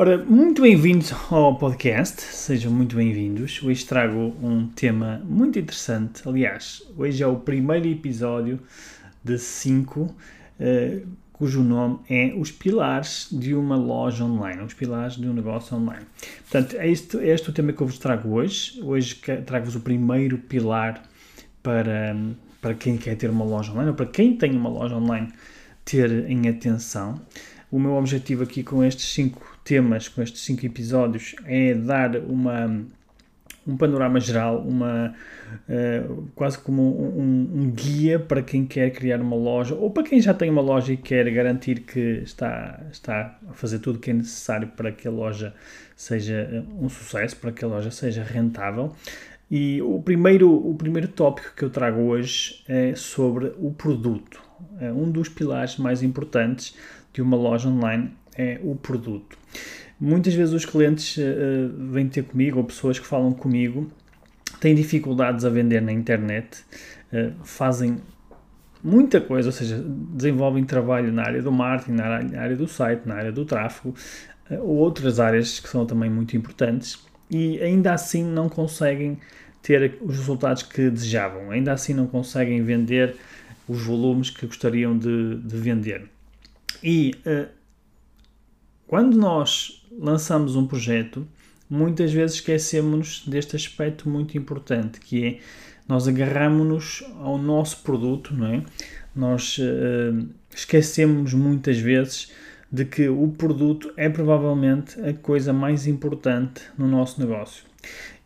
Ora, muito bem-vindos ao podcast, sejam muito bem-vindos. Hoje trago um tema muito interessante. Aliás, hoje é o primeiro episódio de 5, uh, cujo nome é Os Pilares de uma Loja Online, os Pilares de um Negócio Online. Portanto, é este, é este o tema que eu vos trago hoje. Hoje trago-vos o primeiro pilar para, para quem quer ter uma loja online, ou para quem tem uma loja online ter em atenção. O meu objetivo aqui com estes cinco temas, com estes cinco episódios, é dar uma, um panorama geral, uma, uh, quase como um, um, guia para quem quer criar uma loja ou para quem já tem uma loja e quer garantir que está, está a fazer tudo o que é necessário para que a loja seja eh, um sucesso, para que a loja seja rentável. E o primeiro, o primeiro tópico que eu trago hoje é sobre o produto. É um dos pilares mais importantes de uma loja online é o produto. Muitas vezes os clientes uh, vêm ter comigo, ou pessoas que falam comigo, têm dificuldades a vender na internet, uh, fazem muita coisa, ou seja, desenvolvem trabalho na área do marketing, na área do site, na área do tráfego, uh, ou outras áreas que são também muito importantes, e ainda assim não conseguem ter os resultados que desejavam, ainda assim não conseguem vender os volumes que gostariam de, de vender. E quando nós lançamos um projeto, muitas vezes esquecemos deste aspecto muito importante, que é nós agarramos-nos ao nosso produto, não é? Nós uh, esquecemos muitas vezes de que o produto é provavelmente a coisa mais importante no nosso negócio.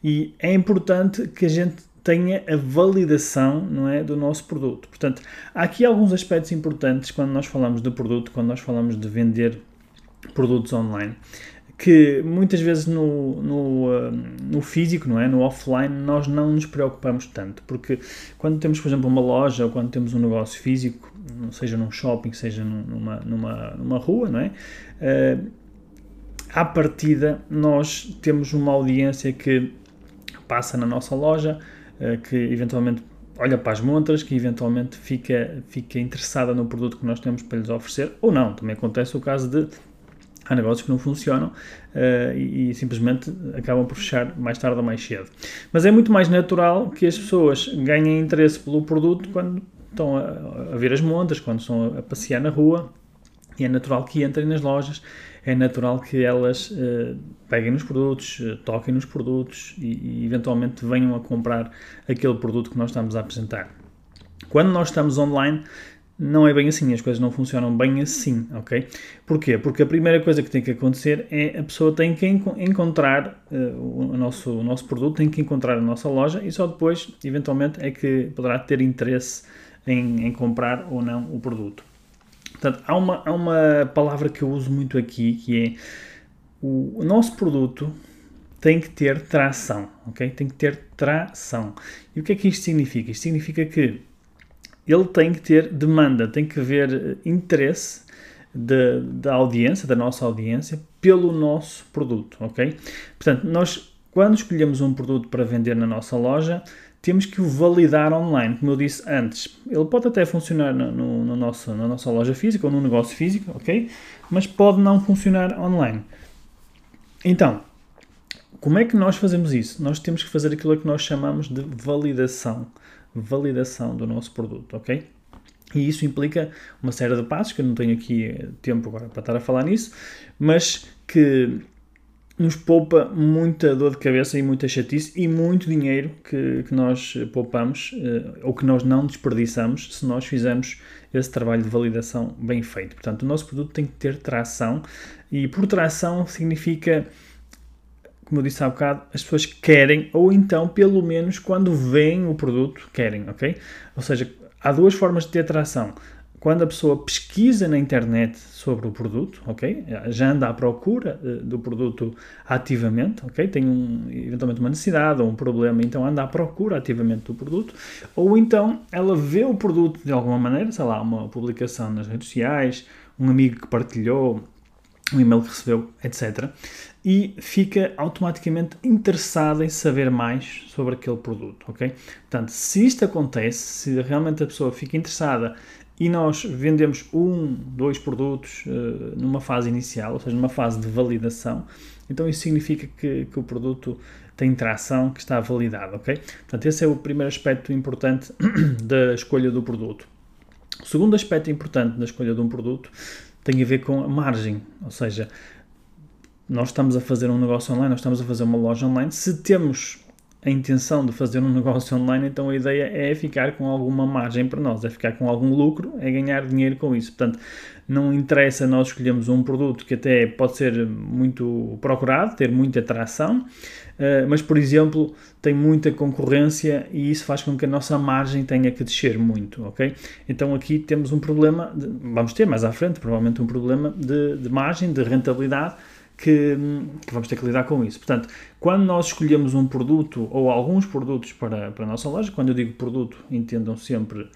E é importante que a gente tenha a validação não é, do nosso produto. Portanto, há aqui alguns aspectos importantes quando nós falamos de produto, quando nós falamos de vender produtos online que muitas vezes no, no, uh, no, físico, não é? No offline, nós não nos preocupamos tanto, porque quando temos, por exemplo, uma loja ou quando temos um negócio físico, seja num shopping, seja numa, numa, numa rua, não é? Uh, à partida, nós temos uma audiência que passa na nossa loja, uh, que eventualmente olha para as montras, que eventualmente fica, fica interessada no produto que nós temos para lhes oferecer, ou não. Também acontece o caso de há negócios que não funcionam uh, e, e, simplesmente acabam por fechar mais tarde ou mais cedo. Mas é muito mais natural que as pessoas ganhem interesse pelo produto quando estão a, a ver as montas, quando estão a, passear na rua, e é natural que entrem nas lojas, é natural que elas uh, peguem nos produtos, toquem nos produtos e, e eventualmente venham a comprar aquele produto que nós estamos a apresentar. Quando nós estamos online, não é bem assim, as coisas não funcionam bem assim, ok? Porquê? Porque a primeira coisa que tem que acontecer é a pessoa tem que encontrar uh, o, nosso, o nosso produto, tem que encontrar a nossa loja e só depois, eventualmente, é que poderá ter interesse em, em comprar ou não o produto. Portanto, há uma, há uma palavra que eu uso muito aqui que é o, o nosso produto tem que ter tração, ok? Tem que ter tração. E o que é que isto significa? Isto significa que ele tem que ter demanda, tem que haver eh, interesse da, da audiência, da nossa audiência, pelo nosso produto, ok? Portanto, nós, quando escolhemos um produto para vender na nossa loja, temos que o validar online, como eu disse antes. Ele pode até funcionar no, no, no nosso, na nossa loja física ou no negócio físico, ok? Mas pode não funcionar online. Então, como é que nós fazemos isso? Nós temos que fazer aquilo que nós chamamos de validação validação do nosso produto, ok? E isso implica uma série de passos, que eu não tenho aqui tempo agora para estar a falar nisso, mas que nos poupa muita dor de cabeça e muita chatice e muito dinheiro que, que nós poupamos eh, ou que nós não desperdiçamos se nós fizermos esse trabalho de validação bem feito. Portanto, o nosso produto tem que ter tração e por tração significa como eu disse há bocado, as pessoas querem, ou então, pelo menos, quando veem o produto, querem, ok? Ou seja, há duas formas de ter atração. quando a pessoa pesquisa na internet sobre o produto, ok? Já anda à procura uh, do produto ativamente, ok? Tem um, eventualmente uma necessidade ou um problema, então anda à procura ativamente do produto, ou então ela vê o produto de alguma maneira, sei lá, uma publicação nas redes sociais, um amigo que partilhou, um e-mail que recebeu, etc. E fica automaticamente interessada em saber mais sobre aquele produto, ok? Portanto, se isto acontece, se realmente a pessoa fica interessada e nós vendemos um, dois produtos uh, numa fase inicial, ou seja, numa fase de validação, então isso significa que, que o produto tem tração, que está validado, ok? Portanto, esse é o primeiro aspecto importante da escolha do produto. O segundo aspecto importante da escolha de um produto tem a ver com a margem, ou seja, nós estamos a fazer um negócio online, nós estamos a fazer uma loja online, se temos a intenção de fazer um negócio online, então a ideia é ficar com alguma margem para nós, é ficar com algum lucro, é ganhar dinheiro com isso. Portanto, não interessa nós escolhemos um produto que até pode ser muito procurado, ter muita atração, eh, mas, por exemplo, tem muita concorrência e isso faz com que a nossa margem tenha que descer muito, ok? Então aqui temos um problema, de, vamos ter mais à frente provavelmente um problema de, de margem, de rentabilidade, que, que, vamos ter que lidar com isso. Portanto, quando nós escolhemos um produto ou alguns produtos para, para a nossa loja, quando eu digo produto, entendam sempre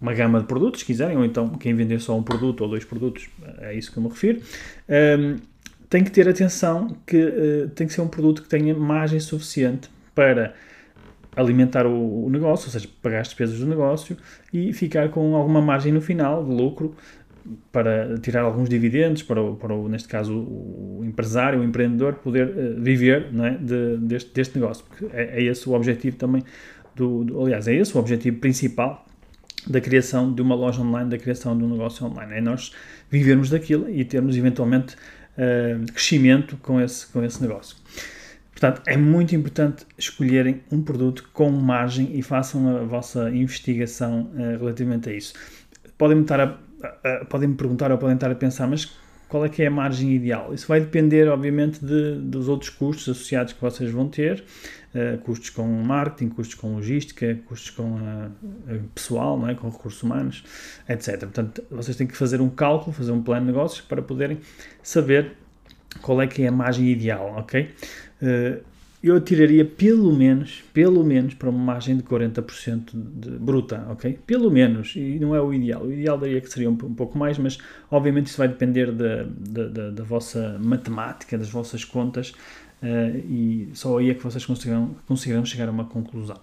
uma gama de produtos, se quiserem, ou então quem vender só um produto ou dois produtos, é isso que eu me refiro. Um, tem que ter atenção que uh, tem que ser um produto que tenha margem suficiente para alimentar o, o, negócio, ou seja, pagar as despesas do negócio e ficar com alguma margem no final de lucro para tirar alguns dividendos, para, o, para o, neste caso o, empresário, o empreendedor poder uh, viver é, de, deste, deste negócio, porque é, é, esse o objetivo também, do, do, aliás, é esse o objetivo principal da criação de uma loja online, da criação de um negócio online, é nós vivermos daquilo e termos eventualmente uh, crescimento com esse, com esse negócio. Portanto, é muito importante escolherem um produto com margem e façam a vossa investigação uh, relativamente a isso. Podem-me estar a uh, podem me perguntar ou podem estar a pensar, mas qual é que é a margem ideal? Isso vai depender, obviamente, de, dos outros custos associados que vocês vão ter, uh, custos com marketing, custos com logística, custos com uh, pessoal, não é? com recursos humanos, etc. Portanto, vocês têm que fazer um cálculo, fazer um plano de negócios para poderem saber qual é que é a margem ideal, ok? Uh, eu tiraria pelo menos, pelo menos para uma margem de 40% de bruta, ok? Pelo menos, e não é o ideal. O ideal daria que seria um, um pouco mais, mas obviamente isso vai depender da, da, da, da vossa matemática, das vossas contas, uh, e só aí é que vocês conseguirão, conseguirão chegar a uma conclusão.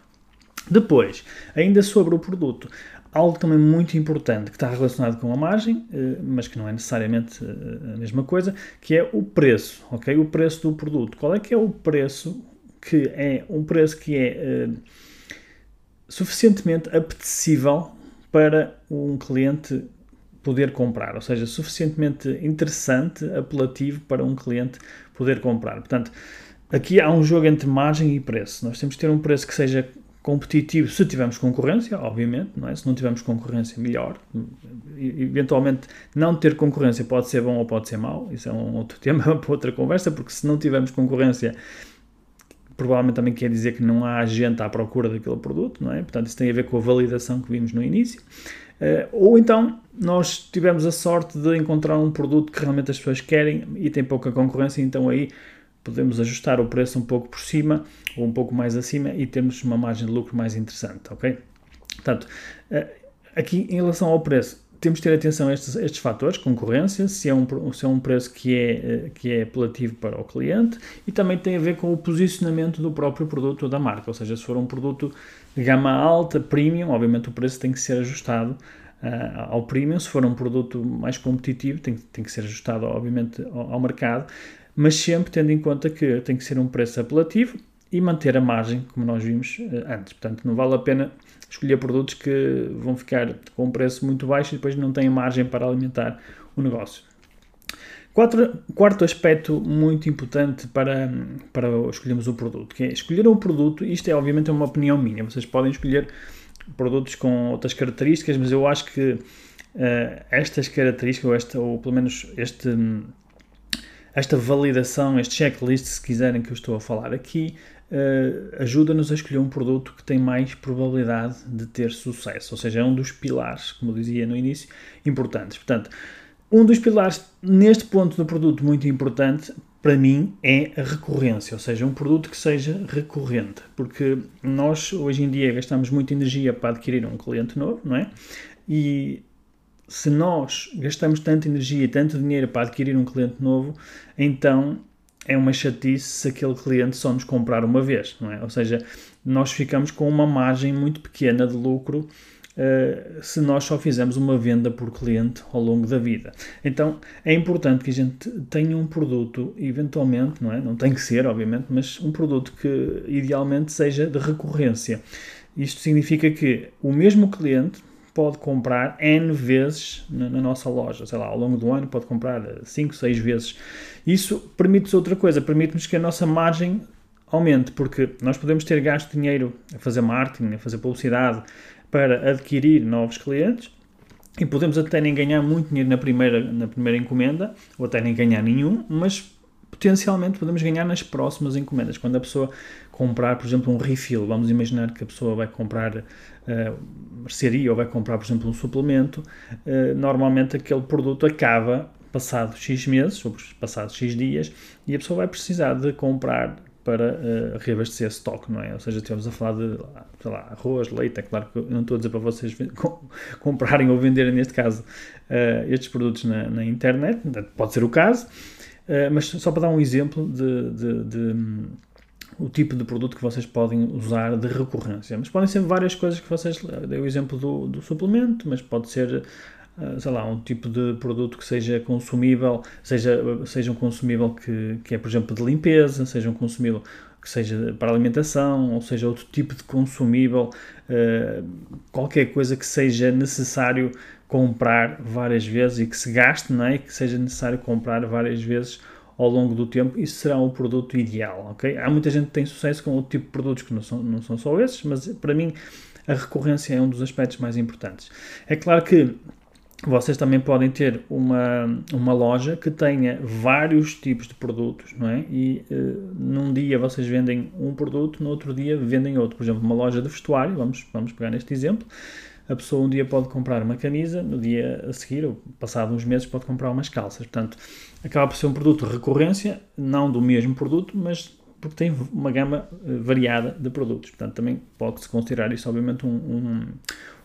Depois, ainda sobre o produto, algo também muito importante que está relacionado com a margem, eh, mas que não é necessariamente eh, a mesma coisa, que é o preço, ok? O preço do produto. Qual é que é o preço que é um preço que é uh, suficientemente apetecível para um cliente poder comprar, ou seja, suficientemente interessante, apelativo para um cliente poder comprar. Portanto, aqui há um jogo entre margem e preço. Nós temos que ter um preço que seja competitivo se tivermos concorrência, obviamente, não é? Se não tivermos concorrência, melhor. eventualmente, não ter concorrência pode ser bom ou pode ser mau, isso é um outro tema para outra conversa, porque se não tivermos concorrência, provavelmente também quer dizer que não há gente à procura daquele produto, não é? Portanto, isso tem a ver com a validação que vimos no início. Uh, ou então, nós tivemos a sorte de encontrar um produto que realmente as pessoas querem e tem pouca concorrência, então aí podemos ajustar o preço um pouco por cima ou um pouco mais acima e temos uma margem de lucro mais interessante, ok? Portanto, eh, aqui em relação ao preço, temos de ter atenção a estes, estes fatores, concorrência, se é, um, se é um preço que é, eh, que é apelativo para o cliente e também tem a ver com o posicionamento do próprio produto ou da marca, ou seja, se for um produto de gama alta, premium, obviamente o preço tem que ser ajustado uh, ao premium, se for um produto mais competitivo tem, tem que ser ajustado obviamente ao, ao mercado, mas sempre tendo em conta que tem que ser um preço apelativo e manter a margem, como nós vimos uh, antes. Portanto, não vale a pena escolher produtos que vão ficar com um preço muito baixo e depois não têm margem para alimentar o negócio. Quarto, quarto aspecto muito importante para, para escolhermos o produto, que é escolher um produto, isto é obviamente uma opinião minha, vocês podem escolher produtos com outras características, mas eu acho que uh, estas características, ou, esta, ou pelo menos este esta validação, este checklist, se quiserem, que eu estou a falar aqui, uh, ajuda-nos a escolher um produto que tem mais probabilidade de ter sucesso, ou seja, é um dos pilares, como eu dizia no início, importantes. Portanto, um dos pilares neste ponto do produto muito importante para mim é a recorrência, ou seja, um produto que seja recorrente, porque nós hoje em dia gastamos muita energia para adquirir um cliente novo, não é? E se nós gastamos tanta energia e tanto dinheiro para adquirir um cliente novo, então é uma chatice se aquele cliente só nos comprar uma vez, não é? Ou seja, nós ficamos com uma margem muito pequena de lucro uh, se nós só fizermos uma venda por cliente ao longo da vida. Então é importante que a gente tenha um produto, eventualmente, não é? Não tem que ser, obviamente, mas um produto que idealmente seja de recorrência. Isto significa que o mesmo cliente pode comprar N vezes na, na, nossa loja. Sei lá, ao longo do ano pode comprar 5, 6 vezes. Isso permite-nos outra coisa, permite-nos que a nossa margem aumente, porque nós podemos ter gasto dinheiro a fazer marketing, a fazer publicidade para adquirir novos clientes e podemos até nem ganhar muito dinheiro na primeira, na primeira encomenda, ou até nem ganhar nenhum, mas potencialmente podemos ganhar nas próximas encomendas. Quando a pessoa comprar, por exemplo, um refill, vamos imaginar que a pessoa vai comprar uh, mercearia ou vai comprar, por exemplo, um suplemento, uh, normalmente aquele produto acaba passado X meses, ou passados X dias, e a pessoa vai precisar de comprar para uh, reabastecer estoque, não é? Ou seja, estamos a falar de, lá, arroz, leite, é claro que eu não estou a dizer para vocês comprarem ou venderem, neste caso, uh, estes produtos na, na, internet, pode ser o caso, uh, mas só para dar um exemplo de, de, de o tipo de produto que vocês podem usar de recorrência. Mas podem ser várias coisas que vocês. Dei o exemplo do, do suplemento, mas pode ser ah, sei lá, um tipo de produto que seja consumível, seja, seja um consumível que, que é, por exemplo, de limpeza, seja um consumível que seja para alimentação, ou seja, outro tipo de consumível, uh, qualquer coisa que seja necessário comprar várias vezes e que se gaste, não é? que seja necessário comprar várias vezes ao longo do tempo, isso será o produto ideal, ok? Há muita gente que tem sucesso com outro tipo de produtos que não são, não são só esses, mas para mim a recorrência é um dos aspectos mais importantes. É claro que vocês também podem ter uma, uma loja que tenha vários tipos de produtos, não é? E uh, num dia vocês vendem um produto, no outro dia vendem outro. Por exemplo, uma loja de vestuário, vamos, vamos pegar neste exemplo, a pessoa um dia pode comprar uma camisa, no dia a seguir, ou passado uns meses, pode comprar umas calças. Portanto, acaba por ser um produto de recorrência, não do mesmo produto, mas porque tem uma gama eh, variada de produtos. Portanto, também pode-se considerar isso, obviamente, um, um,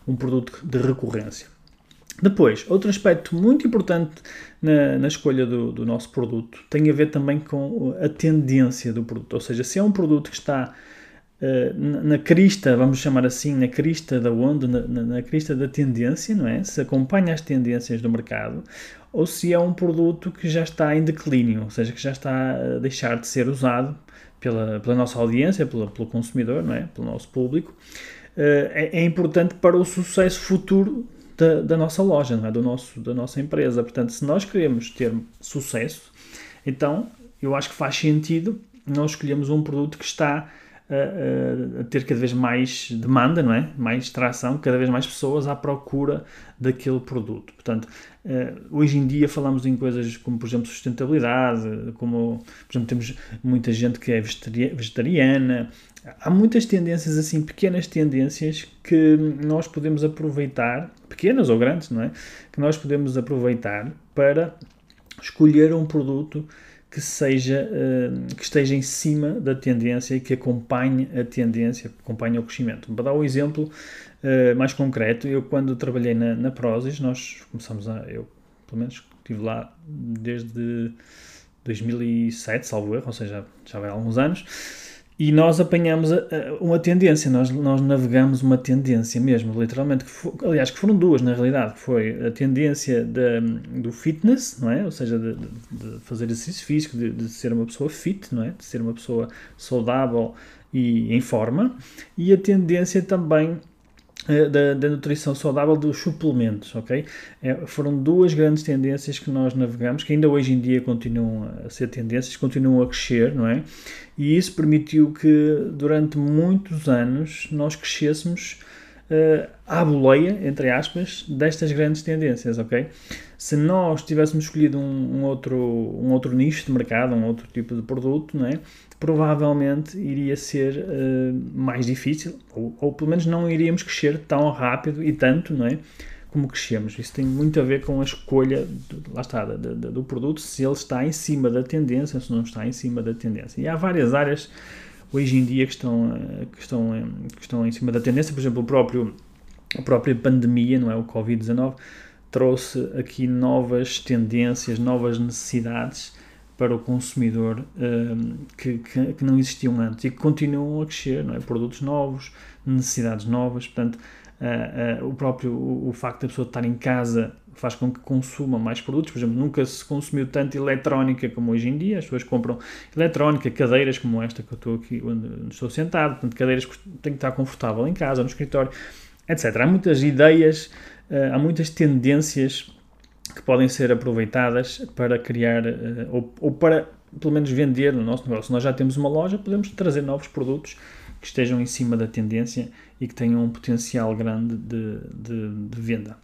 um produto de recorrência. Depois, outro aspecto muito importante na, na escolha do, do, nosso produto tem a ver também com a tendência do produto. Ou seja, se é um produto que está na, na, crista, vamos chamar assim, na crista da onda, na, na, crista da tendência, não é? Se acompanha as tendências do mercado, ou se é um produto que já está em declínio, ou seja, que já está a deixar de ser usado pela, pela nossa audiência, pela, pelo consumidor, não é? Pelo nosso público. Uh, é, é importante para o sucesso futuro da, da, nossa loja, não é? Do nosso, da nossa empresa. Portanto, se nós queremos ter sucesso, então eu acho que faz sentido nós escolhermos um produto que está a, a, ter cada vez mais demanda, não é? Mais tração, cada vez mais pessoas à procura daquele produto. Portanto, uh, hoje em dia falamos em coisas como, por exemplo, sustentabilidade, como, por exemplo, temos muita gente que é vegetariana. Há muitas tendências assim, pequenas tendências que nós podemos aproveitar, pequenas ou grandes, não é? Que nós podemos aproveitar para escolher um produto que seja uh, que esteja em cima da tendência e que acompanhe a tendência, acompanhe o crescimento. Para dar um exemplo uh, mais concreto, eu quando trabalhei na, na Prozis, nós começamos a, eu pelo menos estive lá desde 2007, salvo erro, ou seja, já vai há alguns anos, e nós apanhamos uma tendência, nós, nós navegamos uma tendência mesmo, literalmente, que aliás, que foram duas na realidade, que foi a tendência de, do fitness, não é? Ou seja, de, de fazer exercício físico, de, de, ser uma pessoa fit, não é? De ser uma pessoa saudável e em forma, e a tendência também da, da, nutrição saudável dos suplementos, ok? É, foram duas grandes tendências que nós navegamos, que ainda hoje em dia continuam a ser tendências, continuam a crescer, não é? E isso permitiu que durante muitos anos nós crescêssemos uh, à boleia, entre aspas, destas grandes tendências, ok? Se nós tivéssemos escolhido um, um, outro, um outro nicho de mercado, um outro tipo de produto, não é? Provavelmente iria ser uh, mais difícil, ou, ou pelo menos não iríamos crescer tão rápido e tanto, não é? como crescemos. Isso tem muito a ver com a escolha, de, lá está, de, de, do produto, se ele está em cima da tendência, se não está em cima da tendência. E há várias áreas hoje em dia que estão, eh, que estão, eh, que estão em cima da tendência, por exemplo, o próprio, a própria pandemia, não é? O Covid-19, trouxe aqui novas tendências, novas necessidades para o consumidor um, que, que, que, não existiam antes e que continuam a crescer, não é? Produtos novos, necessidades novas, portanto, Uh, uh, o próprio o, o, facto da pessoa estar em casa faz com que consuma mais produtos. Por exemplo, nunca se consumiu tanto eletrónica como hoje em dia. As pessoas compram eletrónica, cadeiras como esta que eu estou aqui, onde estou sentado, portanto, cadeiras que têm que estar confortável em casa, no escritório, etc. Há muitas ideias, uh, há muitas tendências que podem ser aproveitadas para criar ou, ou para pelo menos vender no nosso negócio. Nós já temos uma loja, podemos trazer novos produtos que estejam em cima da tendência e que tenham um potencial grande de, de, de venda.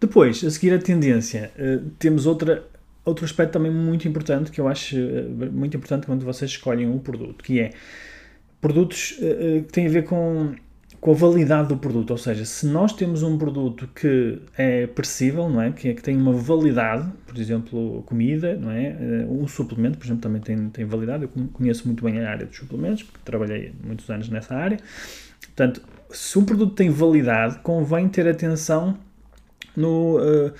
Depois, a seguir a tendência, uh, temos outra, outro aspecto também muito importante que eu acho uh, muito importante quando vocês escolhem um produto, que é produtos que têm a ver com com a validade do produto, ou seja, se nós temos um produto que é perecível, não é? Que, é, que tem uma validade, por exemplo, comida, não é? Eh, um suplemento, por exemplo, também tem, tem validade. Eu conheço muito bem a área dos suplementos, porque trabalhei muitos anos nessa área. Portanto, se um produto tem validade, convém ter atenção no. Uh,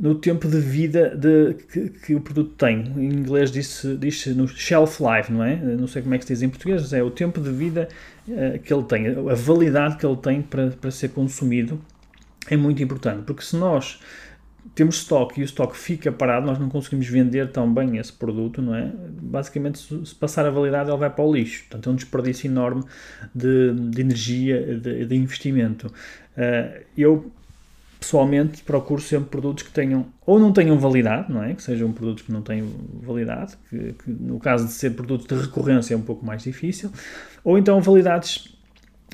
no tempo de vida de, que, que, o produto tem. Em inglês diz-se diz no shelf life, não é? Não sei como é que se diz em português, mas é o tempo de vida uh, que ele tem, a validade que ele tem para, para ser consumido é muito importante, porque se nós temos estoque e o estoque fica parado, nós não conseguimos vender tão bem esse produto, não é? Basicamente, se passar a validade, ele vai para o lixo. Portanto, é um desperdício enorme de, de energia, de, de investimento. Uh, eu pessoalmente procuro sempre produtos que tenham ou não tenham validade, não é? Que sejam produtos que não tenham validade, que, que no caso de ser produtos de recorrência é um pouco mais difícil, ou então validades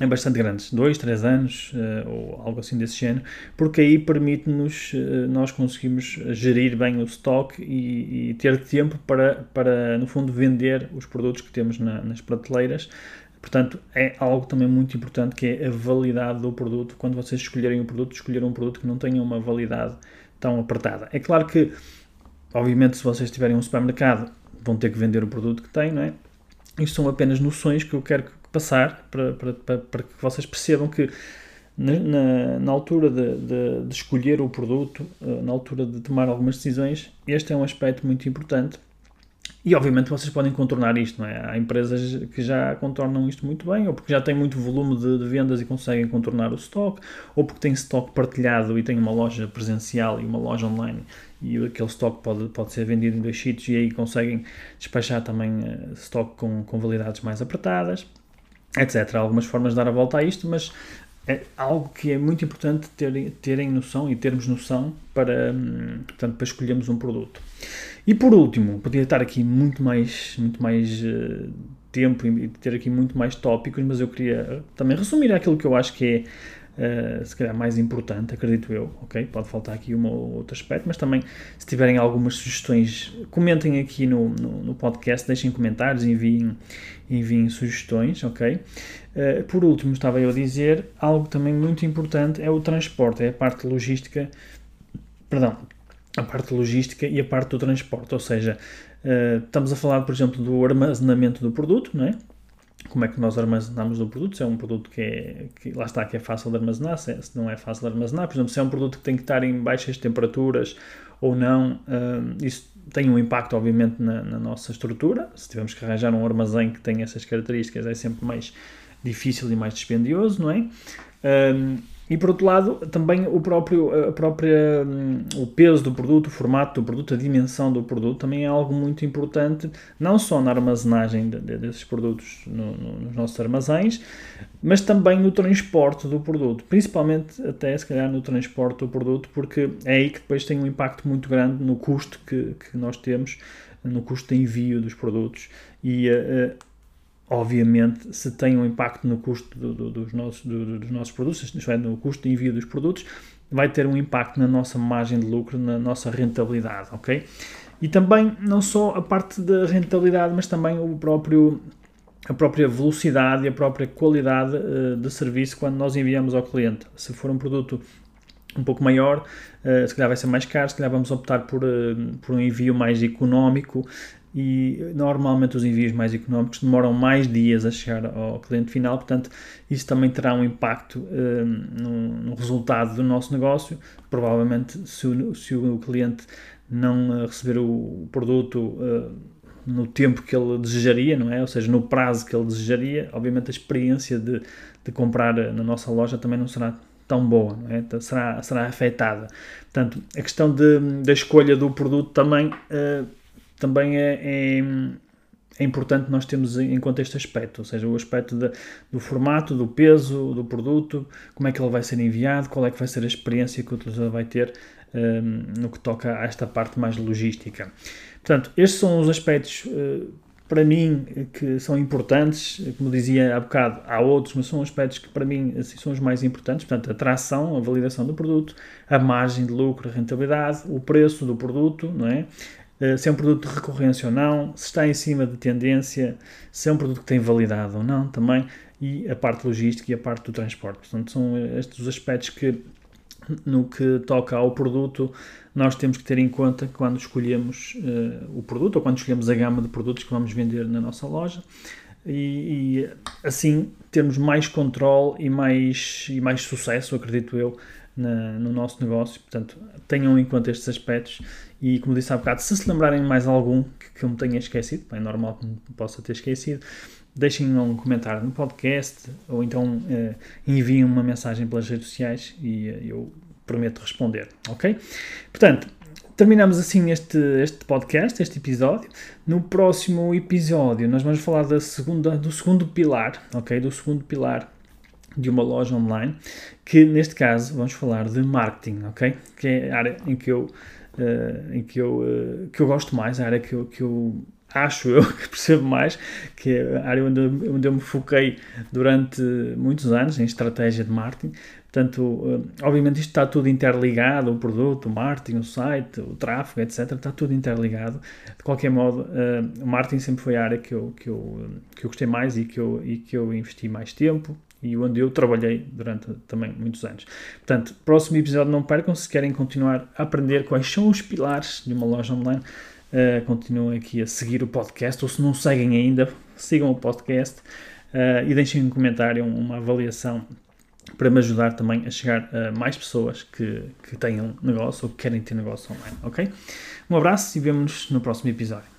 bastante grandes, 2, 3 anos uh, ou algo assim desse género, porque aí permite-nos, uh, nós conseguimos gerir bem o estoque e, e, ter tempo para, para, no fundo, vender os produtos que temos na, nas prateleiras Portanto, é algo também muito importante que é a validade do produto. Quando vocês escolherem um produto, escolher um produto que não tenha uma validade tão apertada. É claro que, obviamente, se vocês tiverem um supermercado, vão ter que vender o produto que têm, não é? Isto são apenas noções que eu quero passar para, para, para, para que vocês percebam que na, na, na altura de, de, de, escolher o produto, eh, na altura de tomar algumas decisões, este é um aspecto muito importante e obviamente vocês podem contornar isto, não é? Há empresas que já contornam isto muito bem, ou porque já têm muito volume de, de vendas e conseguem contornar o stock, ou porque têm stock partilhado e têm uma loja presencial e uma loja online e aquele stock pode, pode ser vendido em dois sítios e aí conseguem despachar também uh, stock com, com validades mais apertadas, etc. Há algumas formas de dar a volta a isto, mas é algo que é muito importante terem, terem noção e termos noção para, hum, portanto, para escolhermos um produto. E por último, podia estar aqui muito mais, muito mais uh, tempo e ter aqui muito mais tópicos, mas eu queria também resumir aquilo que eu acho que é uh, se calhar mais importante, acredito eu, ok? Pode faltar aqui um ou outro aspecto, mas também se tiverem algumas sugestões, comentem aqui no, no, no podcast, deixem comentários, enviem, enviem sugestões, ok? Uh, por último, estava eu a dizer, algo também muito importante é o transporte, é a parte logística, perdão, a parte logística e a parte do transporte, ou seja, uh, estamos a falar, por exemplo, do armazenamento do produto, não é? Como é que nós armazenamos o produto? Se é um produto que, é, que lá está, que é fácil de armazenar, se, é, se, não é fácil de armazenar, por exemplo, se é um produto que tem que estar em baixas temperaturas ou não, uh, isso tem um impacto, obviamente, na, na, nossa estrutura. Se tivermos que arranjar um armazém que tenha essas características, é sempre mais difícil e mais dispendioso, não é? Uh, e por outro lado, também o próprio a própria, hum, o peso do produto, o formato do produto, a dimensão do produto também é algo muito importante, não só na armazenagem de, de, desses produtos no, no, nos nossos armazéns, mas também no transporte do produto, principalmente até se calhar no transporte do produto, porque é aí que depois tem um impacto muito grande no custo que, que nós temos, no custo de envio dos produtos. E uh, obviamente, se tem um impacto no custo do, do, dos, nossos, do, dos nossos produtos, isto é, no custo de envio dos produtos, vai ter um impacto na nossa margem de lucro, na nossa rentabilidade, ok? E também não só a parte da rentabilidade, mas também o próprio a própria velocidade e a própria qualidade uh, de serviço quando nós enviamos ao cliente. Se for um produto um pouco maior, uh, se calhar vai ser mais caro, se calhar vamos optar por, uh, por um envio mais económico e normalmente os envios mais económicos demoram mais dias a chegar ao cliente final, portanto, isso também terá um impacto uh, no, resultado do nosso negócio. Provavelmente, se o, se o cliente não uh, receber o produto uh, no tempo que ele desejaria, não é? Ou seja, no prazo que ele desejaria, obviamente a experiência de, de comprar na nossa loja também não será tão boa, não é? Então, será, será afetada. Portanto, a questão de, da escolha do produto também também é, é, é, importante nós termos em conta este aspecto, ou seja, o aspecto de, do formato, do peso do produto, como é que ele vai ser enviado, qual é que vai ser a experiência que o utilizador vai ter um, no que toca a esta parte mais logística. Portanto, estes são os aspectos uh, para mim que são importantes, como dizia há bocado, há outros, mas são aspectos que para mim assim, são os mais importantes, portanto, a tração, a validação do produto, a margem de lucro, a rentabilidade, o preço do produto, não é? Eh, se é um produto de recorrência ou não, se está em cima de tendência, se é um produto que tem validade ou não também, e a parte logística e a parte do transporte. Portanto, são estes os aspectos que, no que toca ao produto, nós temos que ter em conta quando escolhemos uh, o produto ou quando escolhemos a gama de produtos que vamos vender na nossa loja. E, e assim termos mais controle e mais, e mais sucesso, acredito eu, na, no nosso negócio. Portanto, tenham em conta estes aspectos e, como disse há bocado, se se lembrarem mais algum que, que eu me tenha esquecido, é normal que me possa ter esquecido, deixem um comentário no podcast ou então uh, enviem uma mensagem pelas redes sociais e uh, eu prometo responder, ok? Portanto, terminamos assim este, este podcast, este episódio. No próximo episódio nós vamos falar da segunda, do segundo pilar, ok? Do segundo pilar de uma loja online, que neste caso vamos falar de marketing, ok? Que é a área em que eu, uh, em que eu, uh, que eu gosto mais, a área que eu, que eu acho eu que percebo mais, que é a área onde, onde eu me foquei durante muitos anos em estratégia de marketing. Portanto, eh, obviamente isto está tudo interligado, o produto, o marketing, o site, o tráfego, etc. Está tudo interligado. De qualquer modo, o marketing sempre foi a área que eu, que eu, que eu gostei mais e que eu, e que eu investi mais tempo e onde eu trabalhei durante também muitos anos. Portanto, próximo episódio não percam, se querem continuar a aprender quais são os pilares de uma loja online, uh, continuem aqui a seguir o podcast, ou se não seguem ainda, sigam o podcast uh, e deixem um comentário, uma avaliação para me ajudar também a chegar a mais pessoas que, que tenham negócio ou que querem ter negócio online, ok? Um abraço e vemo-nos no próximo episódio.